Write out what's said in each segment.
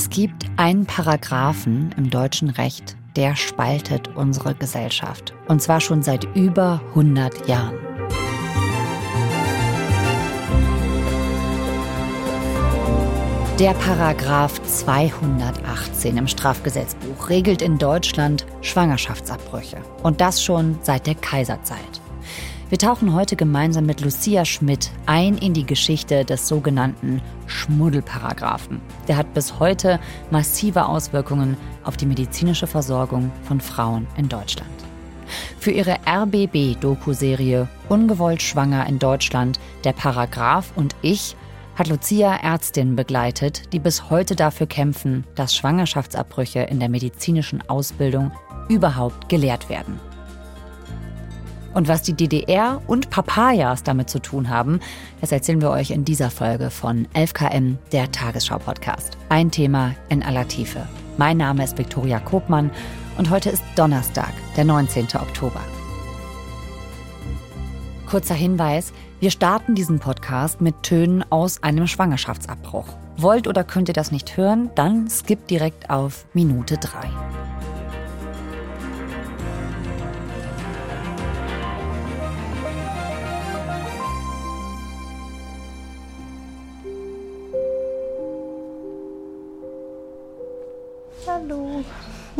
Es gibt einen Paragraphen im deutschen Recht, der spaltet unsere Gesellschaft. Und zwar schon seit über 100 Jahren. Der Paragraph 218 im Strafgesetzbuch regelt in Deutschland Schwangerschaftsabbrüche. Und das schon seit der Kaiserzeit. Wir tauchen heute gemeinsam mit Lucia Schmidt ein in die Geschichte des sogenannten Schmuddelparagraphen. Der hat bis heute massive Auswirkungen auf die medizinische Versorgung von Frauen in Deutschland. Für ihre RBB-Doku-Serie Ungewollt schwanger in Deutschland, der Paragraph und ich hat Lucia Ärztinnen begleitet, die bis heute dafür kämpfen, dass Schwangerschaftsabbrüche in der medizinischen Ausbildung überhaupt gelehrt werden. Und was die DDR und Papayas damit zu tun haben, das erzählen wir euch in dieser Folge von 11KM, der Tagesschau-Podcast. Ein Thema in aller Tiefe. Mein Name ist Viktoria Kopmann und heute ist Donnerstag, der 19. Oktober. Kurzer Hinweis, wir starten diesen Podcast mit Tönen aus einem Schwangerschaftsabbruch. Wollt oder könnt ihr das nicht hören, dann skippt direkt auf Minute 3.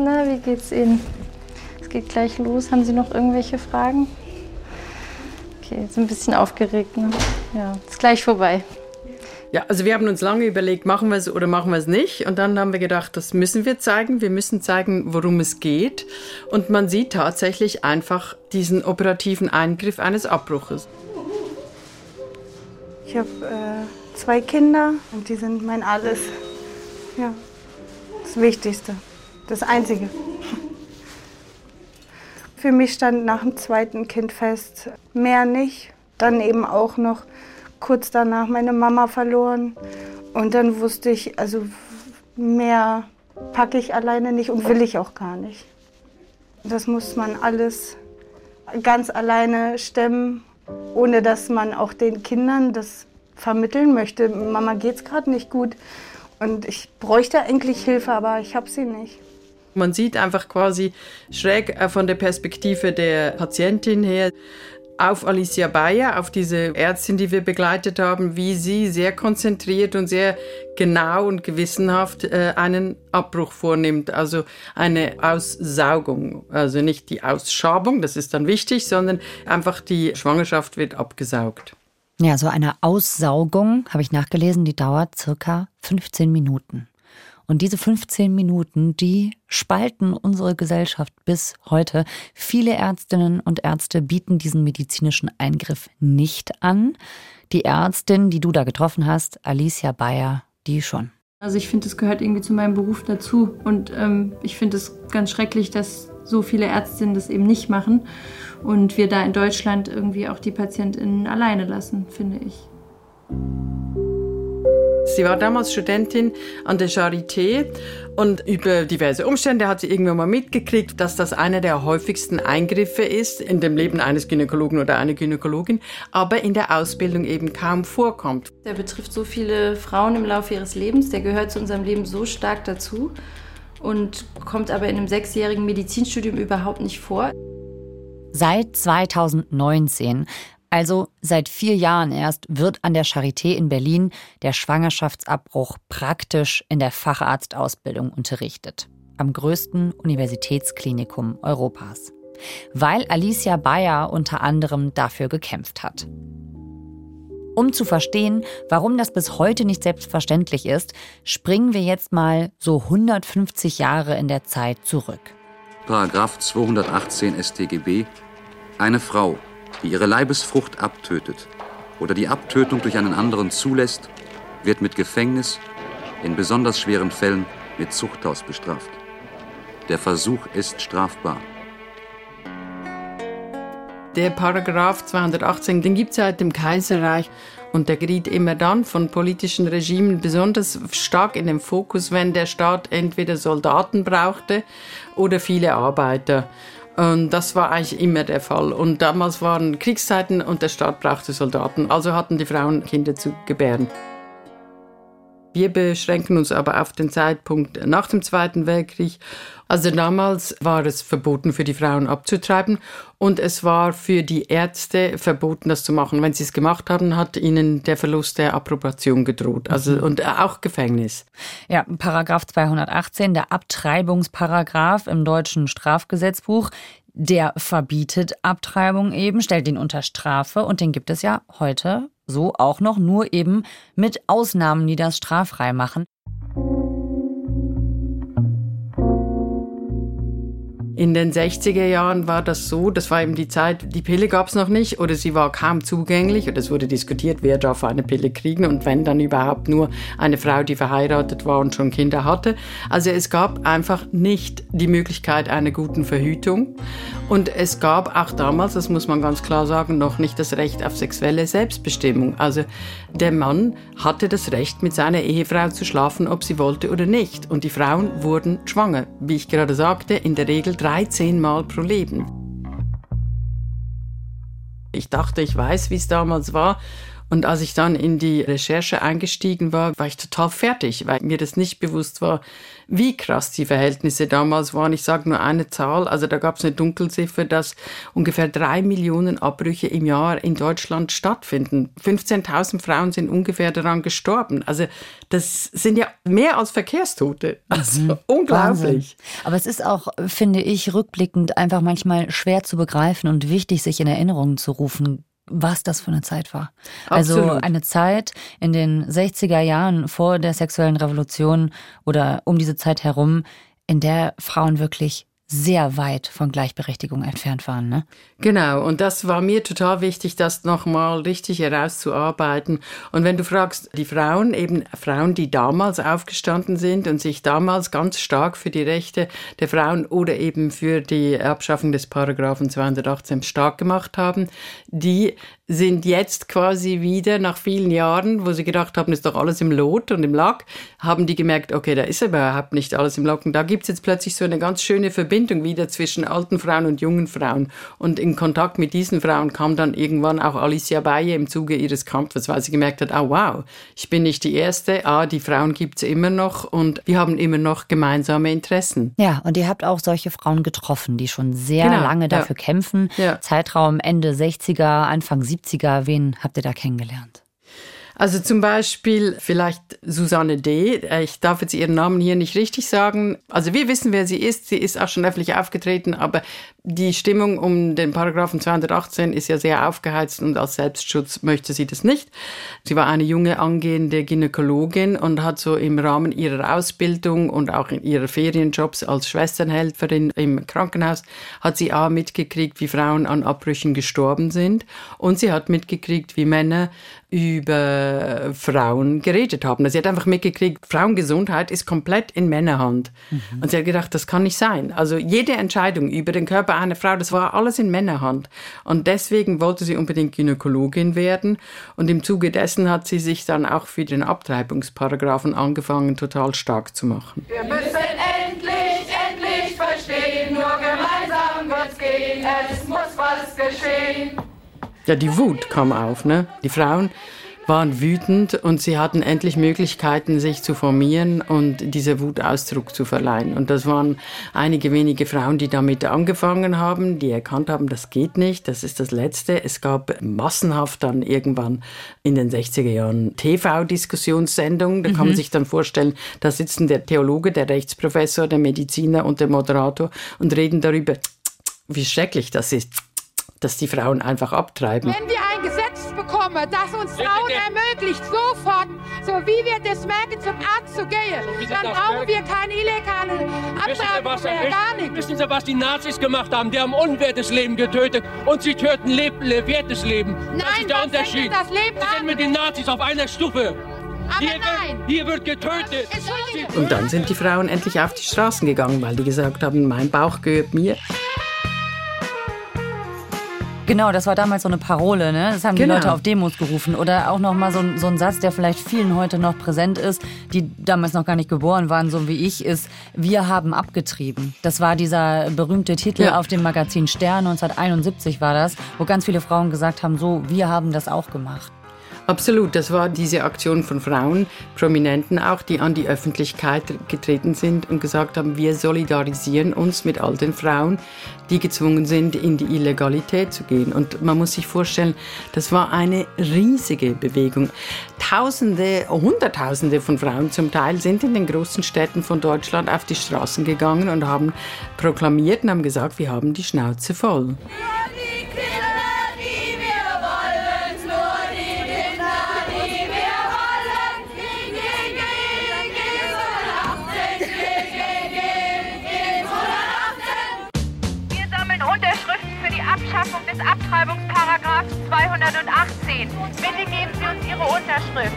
Na, wie geht's Ihnen? Es geht gleich los. Haben Sie noch irgendwelche Fragen? Okay, jetzt ein bisschen aufgeregt. Ne? Ja, ist gleich vorbei. Ja, also wir haben uns lange überlegt, machen wir es oder machen wir es nicht. Und dann haben wir gedacht, das müssen wir zeigen. Wir müssen zeigen, worum es geht. Und man sieht tatsächlich einfach diesen operativen Eingriff eines Abbruches. Ich habe äh, zwei Kinder und die sind mein Alles. Ja, das Wichtigste, das Einzige. Für mich stand nach dem zweiten Kind fest, mehr nicht. Dann eben auch noch kurz danach meine Mama verloren. Und dann wusste ich, also mehr packe ich alleine nicht und will ich auch gar nicht. Das muss man alles ganz alleine stemmen, ohne dass man auch den Kindern das vermitteln möchte. Mama geht's gerade nicht gut und ich bräuchte eigentlich Hilfe, aber ich habe sie nicht. Man sieht einfach quasi schräg äh, von der Perspektive der Patientin her auf Alicia Bayer, auf diese Ärztin, die wir begleitet haben, wie sie sehr konzentriert und sehr genau und gewissenhaft äh, einen Abbruch vornimmt, also eine Aussaugung, also nicht die Ausschabung, das ist dann wichtig, sondern einfach die Schwangerschaft wird abgesaugt. Ja, so eine Aussaugung, habe ich nachgelesen, die dauert circa 15 Minuten. Und diese 15 Minuten, die spalten unsere Gesellschaft bis heute. Viele Ärztinnen und Ärzte bieten diesen medizinischen Eingriff nicht an. Die Ärztin, die du da getroffen hast, Alicia Bayer, die schon. Also ich finde, es gehört irgendwie zu meinem Beruf dazu. Und ähm, ich finde es ganz schrecklich, dass so viele Ärztinnen das eben nicht machen und wir da in Deutschland irgendwie auch die PatientInnen alleine lassen, finde ich. Sie war damals Studentin an der Charité und über diverse Umstände hat sie irgendwann mal mitgekriegt, dass das einer der häufigsten Eingriffe ist in dem Leben eines Gynäkologen oder einer Gynäkologin, aber in der Ausbildung eben kaum vorkommt. Der betrifft so viele Frauen im Laufe ihres Lebens, der gehört zu unserem Leben so stark dazu und kommt aber in einem sechsjährigen Medizinstudium überhaupt nicht vor. Seit 2019 also seit vier Jahren erst wird an der Charité in Berlin der Schwangerschaftsabbruch praktisch in der Facharztausbildung unterrichtet. Am größten Universitätsklinikum Europas. Weil Alicia Bayer unter anderem dafür gekämpft hat. Um zu verstehen, warum das bis heute nicht selbstverständlich ist, springen wir jetzt mal so 150 Jahre in der Zeit zurück. Paragraph 218 StGB Eine Frau, die ihre Leibesfrucht abtötet oder die Abtötung durch einen anderen zulässt, wird mit Gefängnis, in besonders schweren Fällen mit Zuchthaus bestraft. Der Versuch ist strafbar. Der Paragraph 218, den gibt es seit dem Kaiserreich und der geriet immer dann von politischen Regimen besonders stark in den Fokus, wenn der Staat entweder Soldaten brauchte oder viele Arbeiter. Und das war eigentlich immer der Fall. Und damals waren Kriegszeiten und der Staat brauchte Soldaten. Also hatten die Frauen Kinder zu gebären. Wir beschränken uns aber auf den Zeitpunkt nach dem Zweiten Weltkrieg. Also damals war es verboten für die Frauen abzutreiben und es war für die Ärzte verboten, das zu machen. Wenn sie es gemacht haben, hat ihnen der Verlust der Approbation gedroht. Also mhm. und auch Gefängnis. Ja, Paragraph 218, der Abtreibungsparagraph im deutschen Strafgesetzbuch. Der verbietet Abtreibung eben, stellt ihn unter Strafe und den gibt es ja heute so auch noch, nur eben mit Ausnahmen, die das straffrei machen. In den 60er Jahren war das so, das war eben die Zeit, die Pille gab es noch nicht oder sie war kaum zugänglich und es wurde diskutiert, wer darf eine Pille kriegen und wenn dann überhaupt nur eine Frau, die verheiratet war und schon Kinder hatte. Also es gab einfach nicht die Möglichkeit einer guten Verhütung und es gab auch damals, das muss man ganz klar sagen, noch nicht das Recht auf sexuelle Selbstbestimmung. Also der Mann hatte das Recht, mit seiner Ehefrau zu schlafen, ob sie wollte oder nicht. Und die Frauen wurden schwanger. Wie ich gerade sagte, in der Regel 13 Mal pro Leben. Ich dachte, ich weiß, wie es damals war. Und als ich dann in die Recherche eingestiegen war, war ich total fertig, weil mir das nicht bewusst war, wie krass die Verhältnisse damals waren. Ich sage nur eine Zahl, also da gab es eine Dunkelziffer, dass ungefähr drei Millionen Abbrüche im Jahr in Deutschland stattfinden. 15.000 Frauen sind ungefähr daran gestorben. Also das sind ja mehr als Verkehrstote. Also mhm. unglaublich. Wahnsinn. Aber es ist auch, finde ich, rückblickend einfach manchmal schwer zu begreifen und wichtig, sich in Erinnerung zu rufen was das für eine Zeit war. Also Absolut. Also eine Zeit in den 60er Jahren vor der sexuellen Revolution oder um diese Zeit herum, in der Frauen wirklich sehr weit von Gleichberechtigung entfernt waren. Ne? Genau, und das war mir total wichtig, das nochmal richtig herauszuarbeiten. Und wenn du fragst, die Frauen, eben Frauen, die damals aufgestanden sind und sich damals ganz stark für die Rechte der Frauen oder eben für die Abschaffung des Paragraphen 218 stark gemacht haben, die sind jetzt quasi wieder nach vielen Jahren, wo sie gedacht haben, ist doch alles im Lot und im Lack, haben die gemerkt, okay, da ist überhaupt nicht alles im Lack. Und da gibt es jetzt plötzlich so eine ganz schöne Verbindung wieder zwischen alten Frauen und jungen Frauen. Und in Kontakt mit diesen Frauen kam dann irgendwann auch Alicia Baye im Zuge ihres Kampfes, weil sie gemerkt hat, oh wow, ich bin nicht die Erste, ah, die Frauen gibt es immer noch und wir haben immer noch gemeinsame Interessen. Ja, und ihr habt auch solche Frauen getroffen, die schon sehr genau, lange dafür ja. kämpfen. Ja. Zeitraum Ende 60er, Anfang 70er. 70er, wen habt ihr da kennengelernt? Also zum Beispiel vielleicht Susanne D. Ich darf jetzt ihren Namen hier nicht richtig sagen. Also wir wissen, wer sie ist. Sie ist auch schon öffentlich aufgetreten, aber die Stimmung um den Paragraphen 218 ist ja sehr aufgeheizt und als Selbstschutz möchte sie das nicht. Sie war eine junge angehende Gynäkologin und hat so im Rahmen ihrer Ausbildung und auch in ihrer Ferienjobs als Schwesternhelferin im Krankenhaus hat sie auch mitgekriegt, wie Frauen an Abbrüchen gestorben sind und sie hat mitgekriegt, wie Männer über Frauen geredet haben. Also sie hat einfach mitgekriegt, Frauengesundheit ist komplett in Männerhand. Mhm. Und sie hat gedacht, das kann nicht sein. Also jede Entscheidung über den Körper einer Frau, das war alles in Männerhand. Und deswegen wollte sie unbedingt Gynäkologin werden. Und im Zuge dessen hat sie sich dann auch für den Abtreibungsparagraphen angefangen, total stark zu machen. Wir müssen endlich, endlich verstehen, nur gemeinsam wird's gehen, es muss was geschehen ja, die Wut kam auf. Ne? Die Frauen waren wütend und sie hatten endlich Möglichkeiten, sich zu formieren und dieser Wut Ausdruck zu verleihen. Und das waren einige wenige Frauen, die damit angefangen haben, die erkannt haben, das geht nicht, das ist das Letzte. Es gab massenhaft dann irgendwann in den 60er Jahren TV-Diskussionssendungen. Da kann man mhm. sich dann vorstellen, da sitzen der Theologe, der Rechtsprofessor, der Mediziner und der Moderator und reden darüber, wie schrecklich das ist dass die Frauen einfach abtreiben. Wenn wir ein Gesetz bekommen, das uns Frauen ermöglicht, sofort, so wie wir das merken, zum Arzt zu gehen, dann brauchen wir keine illegale Abtreibung mehr, gar nicht. Wissen Sie, was die Nazis gemacht haben? Die haben unwertes Leben getötet und sie töten leb wertes Leben. Nein, das ist der Unterschied. Das Leben wir sind mit den Nazis auf einer Stufe. Aber hier, nein. Wird, hier wird getötet. Und dann sind die Frauen endlich auf die Straßen gegangen, weil die gesagt haben, mein Bauch gehört mir. Genau, das war damals so eine Parole, ne? Das haben genau. die Leute auf Demos gerufen. Oder auch nochmal so, so ein Satz, der vielleicht vielen heute noch präsent ist, die damals noch gar nicht geboren waren, so wie ich, ist, wir haben abgetrieben. Das war dieser berühmte Titel ja. auf dem Magazin Stern, 1971 war das, wo ganz viele Frauen gesagt haben, so, wir haben das auch gemacht. Absolut, das war diese Aktion von Frauen, Prominenten auch, die an die Öffentlichkeit getreten sind und gesagt haben, wir solidarisieren uns mit all den Frauen, die gezwungen sind, in die Illegalität zu gehen. Und man muss sich vorstellen, das war eine riesige Bewegung. Tausende, Hunderttausende von Frauen zum Teil sind in den großen Städten von Deutschland auf die Straßen gegangen und haben proklamiert und haben gesagt, wir haben die Schnauze voll. Abschaffung des Abtreibungsparagraphs 218. Bitte geben Sie uns Ihre Unterschrift.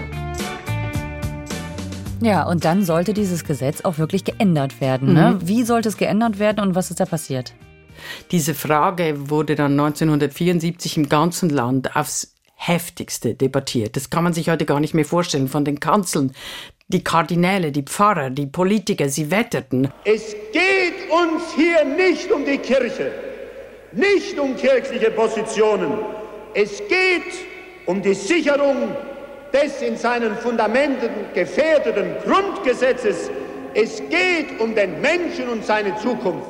Ja, und dann sollte dieses Gesetz auch wirklich geändert werden. Ne? Mhm. Wie sollte es geändert werden und was ist da passiert? Diese Frage wurde dann 1974 im ganzen Land aufs heftigste debattiert. Das kann man sich heute gar nicht mehr vorstellen. Von den Kanzeln, die Kardinäle, die Pfarrer, die Politiker, sie wetterten. Es geht uns hier nicht um die Kirche nicht um kirchliche Positionen. Es geht um die Sicherung des in seinen Fundamenten gefährdeten Grundgesetzes. Es geht um den Menschen und seine Zukunft.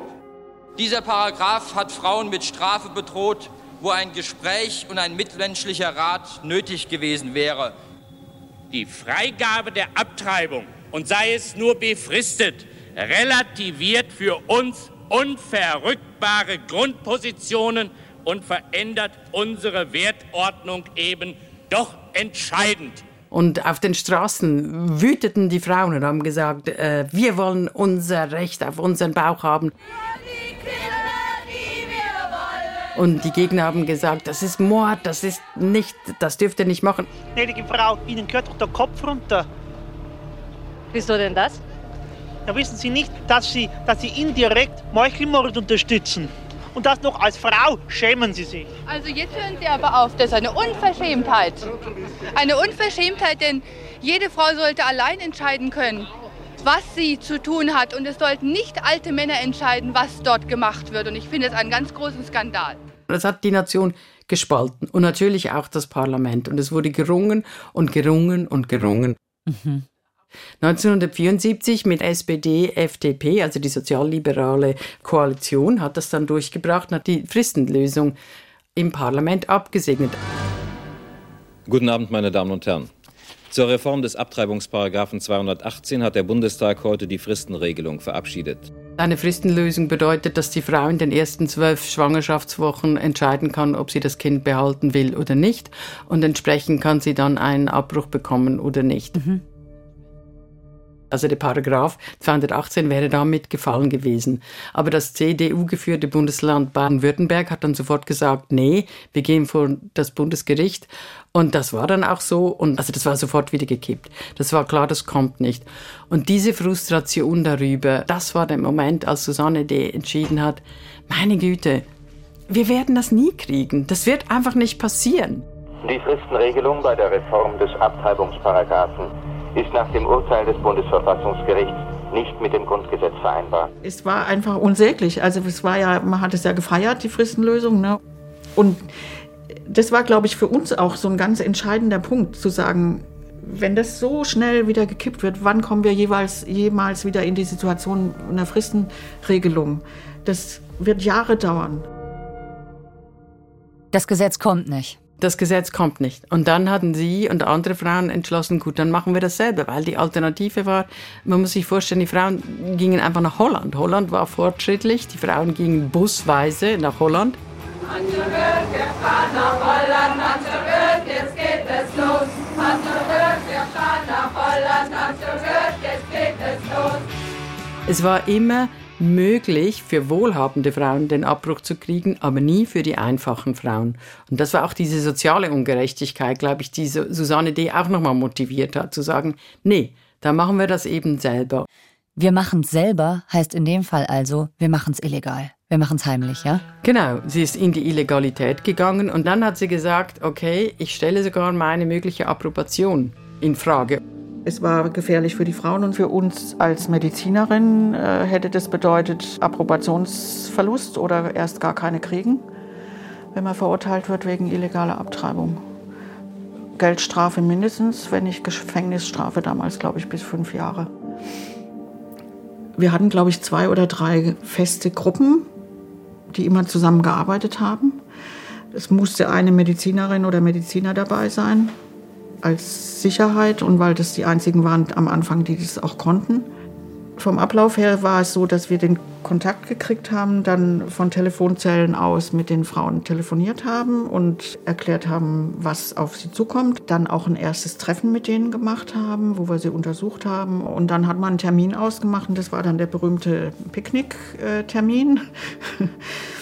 Dieser Paragraph hat Frauen mit Strafe bedroht, wo ein Gespräch und ein mitmenschlicher Rat nötig gewesen wäre. Die Freigabe der Abtreibung, und sei es nur befristet, relativiert für uns unverrückbare Grundpositionen und verändert unsere Wertordnung eben doch entscheidend. Und auf den Straßen wüteten die Frauen und haben gesagt, äh, wir wollen unser Recht auf unseren Bauch haben. Und die Gegner haben gesagt, das ist Mord, das ist nicht, das dürft ihr nicht machen. Gnädige Frau, Ihnen gehört doch der Kopf runter. Wieso denn das? Ja, wissen Sie nicht, dass Sie, dass Sie indirekt Meuchelmord unterstützen? Und das noch als Frau schämen Sie sich. Also jetzt hören Sie aber auf, das ist eine Unverschämtheit. Eine Unverschämtheit, denn jede Frau sollte allein entscheiden können, was sie zu tun hat. Und es sollten nicht alte Männer entscheiden, was dort gemacht wird. Und ich finde es einen ganz großen Skandal. Das hat die Nation gespalten und natürlich auch das Parlament. Und es wurde gerungen und gerungen und gerungen. Mhm. 1974 mit SPD, FDP, also die sozialliberale Koalition, hat das dann durchgebracht und hat die Fristenlösung im Parlament abgesegnet. Guten Abend, meine Damen und Herren. Zur Reform des Abtreibungsparagraphen 218 hat der Bundestag heute die Fristenregelung verabschiedet. Eine Fristenlösung bedeutet, dass die Frau in den ersten zwölf Schwangerschaftswochen entscheiden kann, ob sie das Kind behalten will oder nicht. Und entsprechend kann sie dann einen Abbruch bekommen oder nicht. Mhm. Also der Paragraph 218 wäre damit gefallen gewesen. Aber das CDU-geführte Bundesland Baden-Württemberg hat dann sofort gesagt, nee, wir gehen vor das Bundesgericht. Und das war dann auch so. Und also das war sofort wieder gekippt. Das war klar, das kommt nicht. Und diese Frustration darüber, das war der Moment, als Susanne D. entschieden hat, meine Güte, wir werden das nie kriegen. Das wird einfach nicht passieren. Die Fristenregelung bei der Reform des Abtreibungsparagraphen ist nach dem Urteil des Bundesverfassungsgerichts nicht mit dem Grundgesetz vereinbar. Es war einfach unsäglich. Also es war ja, man hat es ja gefeiert, die Fristenlösung. Ne? Und das war, glaube ich, für uns auch so ein ganz entscheidender Punkt, zu sagen, wenn das so schnell wieder gekippt wird, wann kommen wir jeweils jemals wieder in die Situation einer Fristenregelung? Das wird Jahre dauern. Das Gesetz kommt nicht das Gesetz kommt nicht. Und dann hatten sie und andere Frauen entschlossen, gut, dann machen wir das selber, weil die Alternative war, man muss sich vorstellen, die Frauen gingen einfach nach Holland. Holland war fortschrittlich, die Frauen gingen busweise nach Holland. Es war immer möglich für wohlhabende Frauen den Abbruch zu kriegen, aber nie für die einfachen Frauen. Und das war auch diese soziale Ungerechtigkeit, glaube ich, die Susanne D. auch nochmal motiviert hat, zu sagen, nee, da machen wir das eben selber. Wir machen es selber heißt in dem Fall also, wir machen es illegal. Wir machen es heimlich, ja? Genau, sie ist in die Illegalität gegangen und dann hat sie gesagt, okay, ich stelle sogar meine mögliche Approbation in Frage. Es war gefährlich für die Frauen und für uns als Medizinerin äh, hätte das bedeutet Approbationsverlust oder erst gar keine kriegen, wenn man verurteilt wird wegen illegaler Abtreibung. Geldstrafe mindestens, wenn nicht Gefängnisstrafe, damals glaube ich bis fünf Jahre. Wir hatten, glaube ich, zwei oder drei feste Gruppen, die immer zusammengearbeitet haben. Es musste eine Medizinerin oder Mediziner dabei sein, als Sicherheit und weil das die einzigen waren am Anfang, die das auch konnten. Vom Ablauf her war es so, dass wir den Kontakt gekriegt haben, dann von Telefonzellen aus mit den Frauen telefoniert haben und erklärt haben, was auf sie zukommt. Dann auch ein erstes Treffen mit denen gemacht haben, wo wir sie untersucht haben. Und dann hat man einen Termin ausgemacht und das war dann der berühmte Picknick-Termin.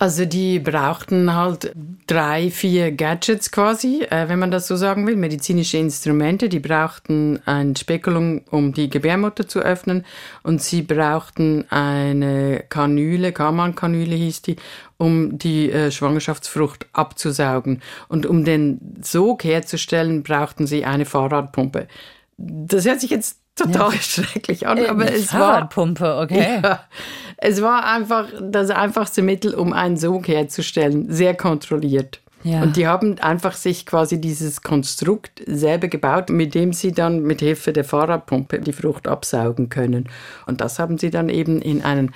Also die brauchten halt drei, vier Gadgets quasi, äh, wenn man das so sagen will, medizinische Instrumente. Die brauchten ein Spekulum, um die Gebärmutter zu öffnen und sie brauchten eine Kanüle, Kaman-Kanüle hieß die, um die äh, Schwangerschaftsfrucht abzusaugen. Und um den Sog herzustellen, brauchten sie eine Fahrradpumpe. Das hört sich jetzt total ja. schrecklich an, äh, aber es Fahrradpumpe, war okay. Ja, es war einfach das einfachste Mittel, um einen Sog herzustellen, sehr kontrolliert. Ja. Und die haben einfach sich quasi dieses Konstrukt selber gebaut, mit dem sie dann mit Hilfe der Fahrradpumpe die Frucht absaugen können. Und das haben sie dann eben in einen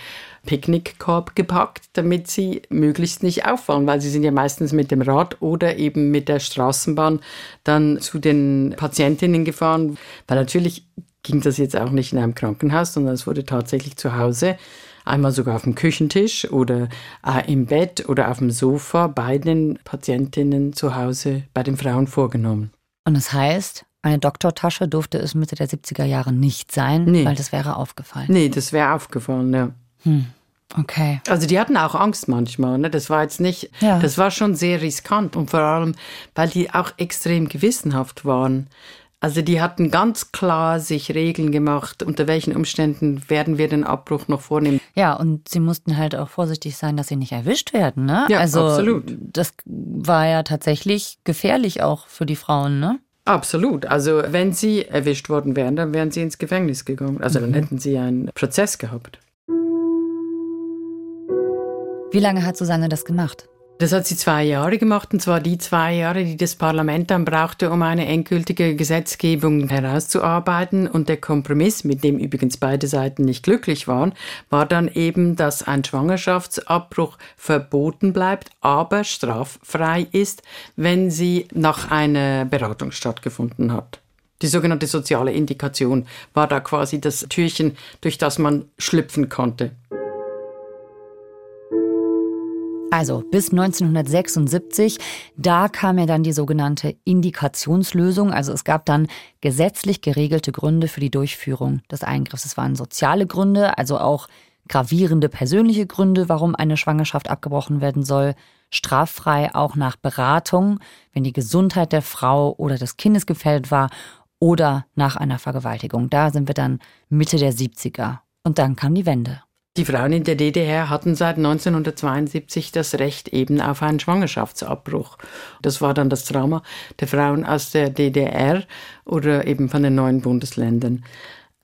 Picknickkorb gepackt, damit sie möglichst nicht auffallen, weil sie sind ja meistens mit dem Rad oder eben mit der Straßenbahn dann zu den Patientinnen gefahren, weil natürlich ging das jetzt auch nicht in einem Krankenhaus, sondern es wurde tatsächlich zu Hause, einmal sogar auf dem Küchentisch oder äh, im Bett oder auf dem Sofa bei den Patientinnen zu Hause, bei den Frauen vorgenommen. Und das heißt, eine Doktortasche durfte es Mitte der 70er Jahre nicht sein, nee. weil das wäre aufgefallen. Nee, das wäre aufgefallen, ja. Hm. Okay. Also die hatten auch Angst manchmal. Ne? Das war jetzt nicht, ja. das war schon sehr riskant und vor allem, weil die auch extrem gewissenhaft waren. Also die hatten ganz klar sich Regeln gemacht, unter welchen Umständen werden wir den Abbruch noch vornehmen. Ja, und sie mussten halt auch vorsichtig sein, dass sie nicht erwischt werden. Ne? Ja, also, absolut. Das war ja tatsächlich gefährlich auch für die Frauen, ne? Absolut. Also wenn sie erwischt worden wären, dann wären sie ins Gefängnis gegangen. Also dann mhm. hätten sie einen Prozess gehabt. Wie lange hat Susanne das gemacht? Das hat sie zwei Jahre gemacht, und zwar die zwei Jahre, die das Parlament dann brauchte, um eine endgültige Gesetzgebung herauszuarbeiten. Und der Kompromiss, mit dem übrigens beide Seiten nicht glücklich waren, war dann eben, dass ein Schwangerschaftsabbruch verboten bleibt, aber straffrei ist, wenn sie nach einer Beratung stattgefunden hat. Die sogenannte soziale Indikation war da quasi das Türchen, durch das man schlüpfen konnte. Also bis 1976, da kam ja dann die sogenannte Indikationslösung. Also es gab dann gesetzlich geregelte Gründe für die Durchführung des Eingriffs. Es waren soziale Gründe, also auch gravierende persönliche Gründe, warum eine Schwangerschaft abgebrochen werden soll. Straffrei auch nach Beratung, wenn die Gesundheit der Frau oder des Kindes gefährdet war oder nach einer Vergewaltigung. Da sind wir dann Mitte der 70er. Und dann kam die Wende. Die Frauen in der DDR hatten seit 1972 das Recht eben auf einen Schwangerschaftsabbruch. Das war dann das Trauma der Frauen aus der DDR oder eben von den neuen Bundesländern.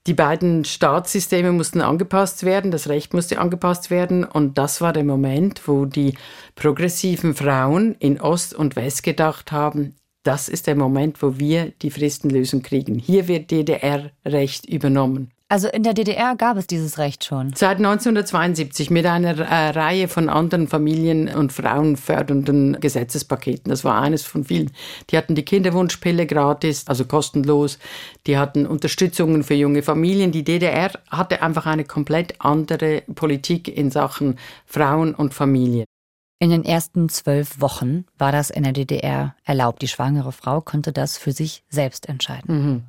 Die beiden Staatssysteme mussten angepasst werden, das Recht musste angepasst werden und das war der Moment, wo die progressiven Frauen in Ost und West gedacht haben, das ist der Moment, wo wir die Fristenlösung kriegen. Hier wird DDR-Recht übernommen. Also in der DDR gab es dieses Recht schon. Seit 1972 mit einer äh, Reihe von anderen Familien- und frauenfördernden Gesetzespaketen. Das war eines von vielen. Die hatten die Kinderwunschpille gratis, also kostenlos. Die hatten Unterstützungen für junge Familien. Die DDR hatte einfach eine komplett andere Politik in Sachen Frauen und Familien. In den ersten zwölf Wochen war das in der DDR erlaubt. Die schwangere Frau konnte das für sich selbst entscheiden. Mhm.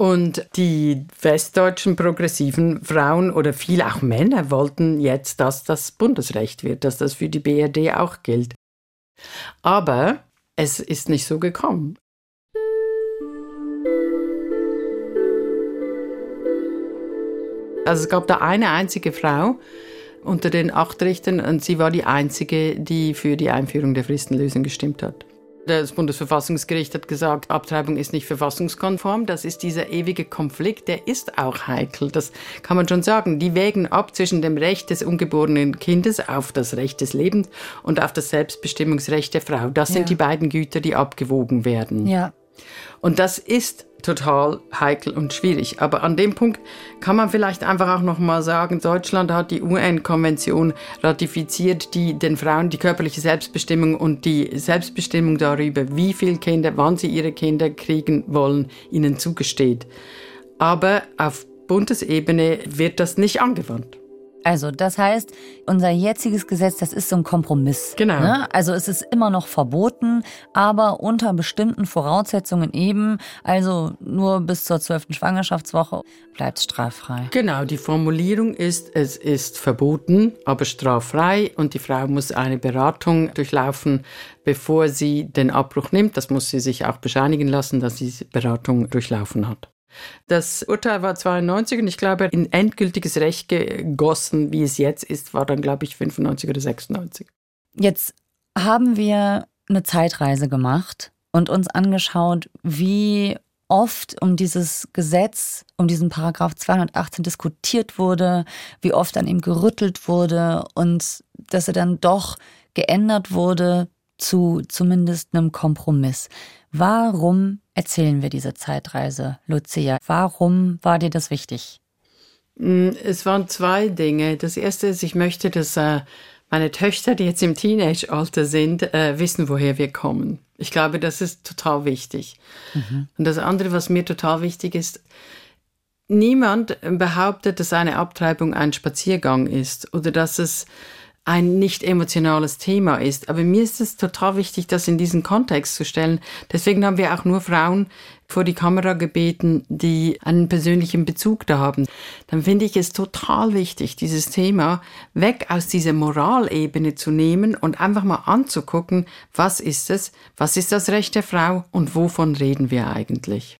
Und die westdeutschen progressiven Frauen oder viele auch Männer wollten jetzt, dass das Bundesrecht wird, dass das für die BRD auch gilt. Aber es ist nicht so gekommen. Also es gab da eine einzige Frau unter den acht Richtern und sie war die einzige, die für die Einführung der Fristenlösung gestimmt hat. Das Bundesverfassungsgericht hat gesagt, Abtreibung ist nicht verfassungskonform. Das ist dieser ewige Konflikt, der ist auch heikel. Das kann man schon sagen. Die wägen ab zwischen dem Recht des ungeborenen Kindes auf das Recht des Lebens und auf das Selbstbestimmungsrecht der Frau. Das sind Ja. die beiden Güter, die abgewogen werden. Ja. Und das ist total heikel und schwierig. Aber an dem Punkt kann man vielleicht einfach auch noch mal sagen, Deutschland hat die UN-Konvention ratifiziert, die den Frauen die körperliche Selbstbestimmung und die Selbstbestimmung darüber, wie viele Kinder, wann sie ihre Kinder kriegen wollen, ihnen zugesteht. Aber auf Bundesebene wird das nicht angewandt. Also, das heißt, unser jetziges Gesetz, das ist so ein Kompromiss. Genau. Ne? Also, es ist immer noch verboten, aber unter bestimmten Voraussetzungen eben. Also, nur bis zur zwölften Schwangerschaftswoche bleibt es straffrei. Genau, die Formulierung ist, es ist verboten, aber straffrei und die Frau muss eine Beratung durchlaufen, bevor sie den Abbruch nimmt. Das muss sie sich auch bescheinigen lassen, dass sie diese Beratung durchlaufen hat. Das Urteil war 92 und ich glaube, in endgültiges Recht gegossen, wie es jetzt ist, war dann, glaube ich, 95 oder 96. Jetzt haben wir eine Zeitreise gemacht und uns angeschaut, wie oft um dieses Gesetz, um diesen Paragraph 218 diskutiert wurde, wie oft an ihm gerüttelt wurde und dass er dann doch geändert wurde zu zumindest einem Kompromiss. Warum erzählen wir diese Zeitreise, Lucia? Warum war dir das wichtig? Mm, Es waren zwei Dinge. Das erste ist, ich möchte, dass äh, meine Töchter, die jetzt im Teenage-Alter sind, äh, wissen, woher wir kommen. Ich glaube, das ist total wichtig. Und das andere, was mir total wichtig ist, niemand behauptet, dass eine Abtreibung ein Spaziergang ist oder dass es ein nicht emotionales Thema ist. Aber mir ist es total wichtig, das in diesen Kontext zu stellen. Deswegen haben wir auch nur Frauen vor die Kamera gebeten, die einen persönlichen Bezug da haben. Dann finde ich es total wichtig, dieses Thema weg aus dieser Moralebene zu nehmen und einfach mal anzugucken, was ist es, was ist das Recht der Frau und wovon reden wir eigentlich.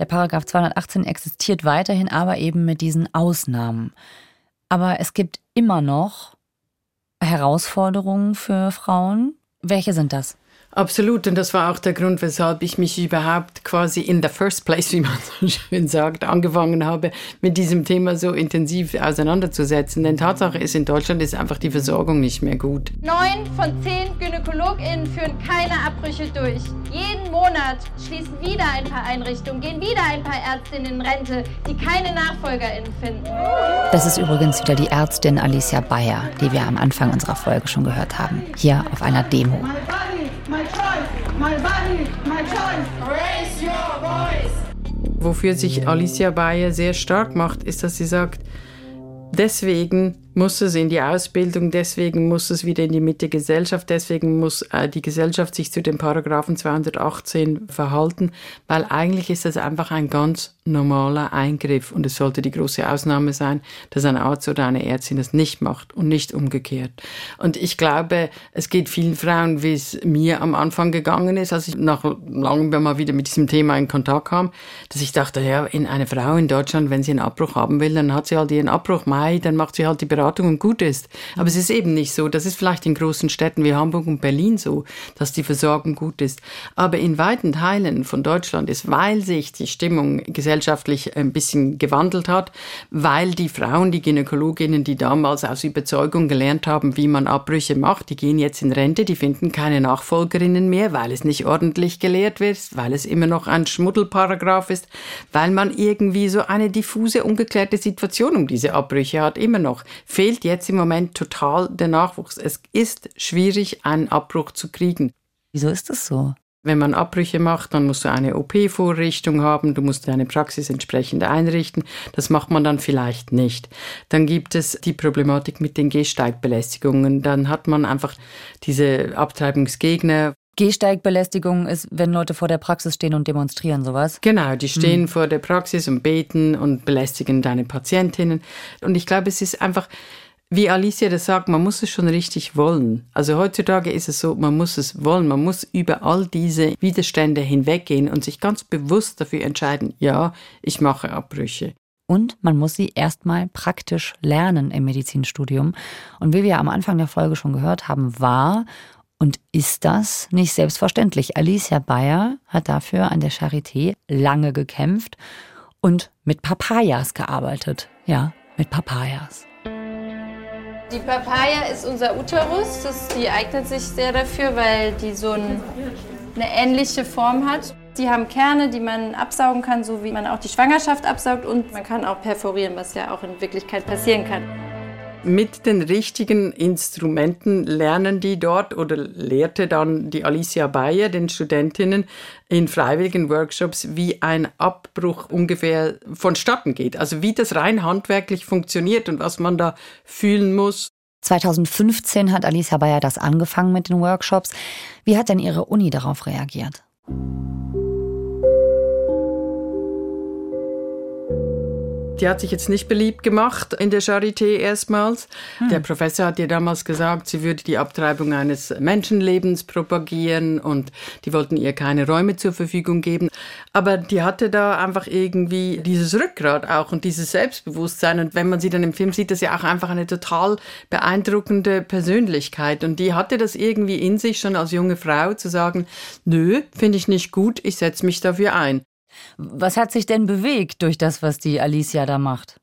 Der Paragraph 218 existiert weiterhin, aber eben mit diesen Ausnahmen. Aber es gibt immer noch Herausforderungen für Frauen. Welche sind das? Absolut, und das war auch der Grund, weshalb ich mich überhaupt quasi in the first place, wie man so schön sagt, angefangen habe, mit diesem Thema so intensiv auseinanderzusetzen. Denn Tatsache ist, in Deutschland ist einfach die Versorgung nicht mehr gut. Neun von zehn GynäkologInnen führen keine Abbrüche durch. Jeden Monat schließen wieder ein paar Einrichtungen, gehen wieder ein paar Ärztinnen in Rente, die keine NachfolgerInnen finden. Das ist übrigens wieder die Ärztin Alicia Bayer, die wir am Anfang unserer Folge schon gehört haben. Hier auf einer Demo. My choice, my body, my choice. Raise your voice. Wofür sich Alicia Bayer sehr stark macht, ist, dass sie sagt, deswegen muss es in die Ausbildung, deswegen muss es wieder in die Mitte Gesellschaft, deswegen muss äh, die Gesellschaft sich zu dem Paragraphen 218 verhalten, weil eigentlich ist das einfach ein ganz normaler Eingriff und es sollte die große Ausnahme sein, dass ein Arzt oder eine Ärztin das nicht macht und nicht umgekehrt. Und ich glaube, es geht vielen Frauen, wie es mir am Anfang gegangen ist, als ich nach langem mal wieder mit diesem Thema in Kontakt kam, dass ich dachte, ja, in eine Frau in Deutschland, wenn sie einen Abbruch haben will, dann hat sie halt ihren Abbruch, Mai, dann macht sie halt die Beratung und gut ist. Aber es ist eben nicht so. Das ist vielleicht in großen Städten wie Hamburg und Berlin so, dass die Versorgung gut ist. Aber in weiten Teilen von Deutschland ist, weil sich die Stimmung gesellschaftlich ein bisschen gewandelt hat, weil die Frauen, die Gynäkologinnen, die damals aus Überzeugung gelernt haben, wie man Abbrüche macht, die gehen jetzt in Rente, die finden keine Nachfolgerinnen mehr, weil es nicht ordentlich gelehrt wird, weil es immer noch ein Schmuddelparagraph ist, weil man irgendwie so eine diffuse, ungeklärte Situation um diese Abbrüche hat, immer noch. Fehlt jetzt im Moment total der Nachwuchs. Es ist schwierig, einen Abbruch zu kriegen. Wieso ist das so? Wenn man Abbrüche macht, dann musst du eine OP-Vorrichtung haben, du musst deine Praxis entsprechend einrichten. Das macht man dann vielleicht nicht. Dann gibt es die Problematik mit den Gehsteigbelästigungen. Dann hat man einfach diese Abtreibungsgegner. Gehsteigbelästigung ist, wenn Leute vor der Praxis stehen und demonstrieren, sowas. Genau, die stehen Hm. vor der Praxis und beten und belästigen deine Patientinnen. Und ich glaube, es ist einfach, wie Alicia das sagt, man muss es schon richtig wollen. Also heutzutage ist es so, man muss es wollen, man muss über all diese Widerstände hinweggehen und sich ganz bewusst dafür entscheiden, ja, ich mache Abbrüche. Und man muss sie erstmal praktisch lernen im Medizinstudium. Und wie wir am Anfang der Folge schon gehört haben, war und ist das nicht selbstverständlich. Alicia Bayer hat dafür an der Charité lange gekämpft und mit Papayas gearbeitet. Ja, mit Papayas. Die Papaya ist unser Uterus. Das, die eignet sich sehr dafür, weil die so ein, eine ähnliche Form hat. Die haben Kerne, die man absaugen kann, so wie man auch die Schwangerschaft absaugt. Und man kann auch perforieren, was ja auch in Wirklichkeit passieren kann. Mit den richtigen Instrumenten lernen die dort oder lehrte dann die Alicia Bayer den Studentinnen in freiwilligen Workshops, wie ein Abbruch ungefähr vonstatten geht. Also wie das rein handwerklich funktioniert und was man da fühlen muss. 2015 hat Alicia Bayer das angefangen mit den Workshops. Wie hat denn Ihre Uni darauf reagiert? Die hat sich jetzt nicht beliebt gemacht in der Charité erstmals. Hm. Der Professor hat ihr damals gesagt, sie würde die Abtreibung eines Menschenlebens propagieren und die wollten ihr keine Räume zur Verfügung geben. Aber die hatte da einfach irgendwie dieses Rückgrat auch und dieses Selbstbewusstsein. Und wenn man sie dann im Film sieht, ist sie auch einfach eine total beeindruckende Persönlichkeit. Und die hatte das irgendwie in sich schon als junge Frau zu sagen, nö, finde ich nicht gut, ich setze mich dafür ein. Was hat sich denn bewegt durch das, was die Alicia da macht?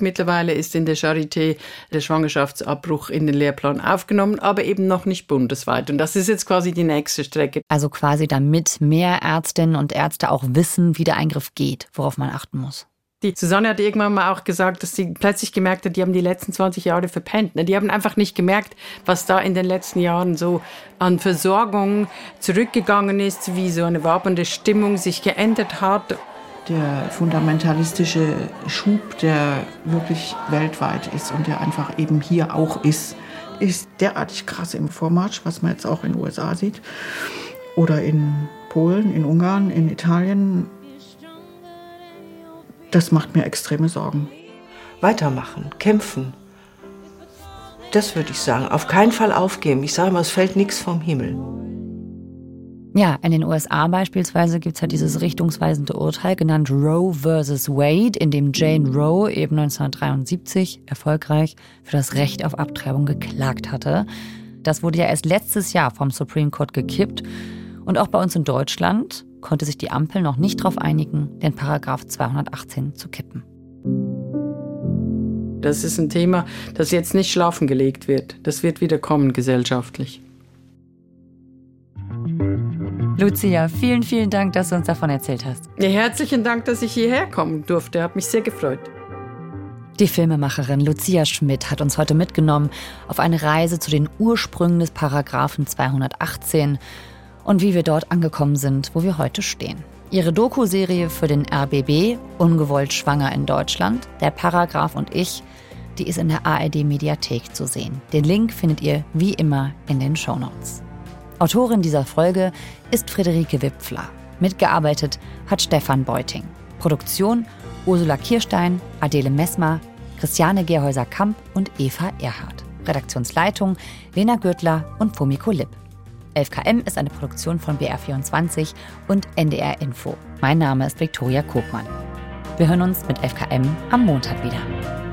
Mittlerweile ist in der Charité der Schwangerschaftsabbruch in den Lehrplan aufgenommen, aber eben noch nicht bundesweit. Und das ist jetzt quasi die nächste Strecke. Also quasi damit mehr Ärztinnen und Ärzte auch wissen, wie der Eingriff geht, worauf man achten muss. Die Susanne hat irgendwann mal auch gesagt, dass sie plötzlich gemerkt hat, die haben die letzten 20 Jahre verpennt. Ne? Die haben einfach nicht gemerkt, was da in den letzten Jahren so an Versorgung zurückgegangen ist, wie so eine wabernde Stimmung sich geändert hat. Der fundamentalistische Schub, der wirklich weltweit ist und der einfach eben hier auch ist, ist derartig krass im Vormarsch, was man jetzt auch in den USA sieht. Oder in Polen, in Ungarn, in Italien das macht mir extreme Sorgen. Weitermachen, kämpfen. Das würde ich sagen. Auf keinen Fall aufgeben. Ich sage mal, es fällt nichts vom Himmel. Ja, in den USA beispielsweise gibt es halt dieses richtungsweisende Urteil, genannt Roe versus Wade, in dem Jane Roe eben 1973 erfolgreich für das Recht auf Abtreibung geklagt hatte. Das wurde ja erst letztes Jahr vom Supreme Court gekippt. Und auch bei uns in Deutschland konnte sich die Ampel noch nicht darauf einigen, den Paragraph 218 zu kippen. Das ist ein Thema, das jetzt nicht schlafen gelegt wird. Das wird wieder kommen gesellschaftlich. Lucia, vielen, vielen Dank, dass du uns davon erzählt hast. Ja, herzlichen Dank, dass ich hierher kommen durfte. Hat mich sehr gefreut. Die Filmemacherin Lucia Schmidt hat uns heute mitgenommen auf eine Reise zu den Ursprüngen des Paragraphen 218 und wie wir dort angekommen sind, wo wir heute stehen. Ihre Doku-Serie für den RBB, Ungewollt schwanger in Deutschland, der Paragraph und ich, die ist in der ARD-Mediathek zu sehen. Den Link findet ihr wie immer in den Shownotes. Autorin dieser Folge ist Friederike Wipfler. Mitgearbeitet hat Stefan Beuting. Produktion Ursula Kirstein, Adele Messmer, Christiane Gerhäuser-Kamp und Eva Erhardt. Redaktionsleitung Lena Gürtler und Fumiko Lipp. 11KM ist eine Produktion von BR24 und NDR Info. Mein Name ist Viktoria Kogmann. Wir hören uns mit 11KM am Montag wieder.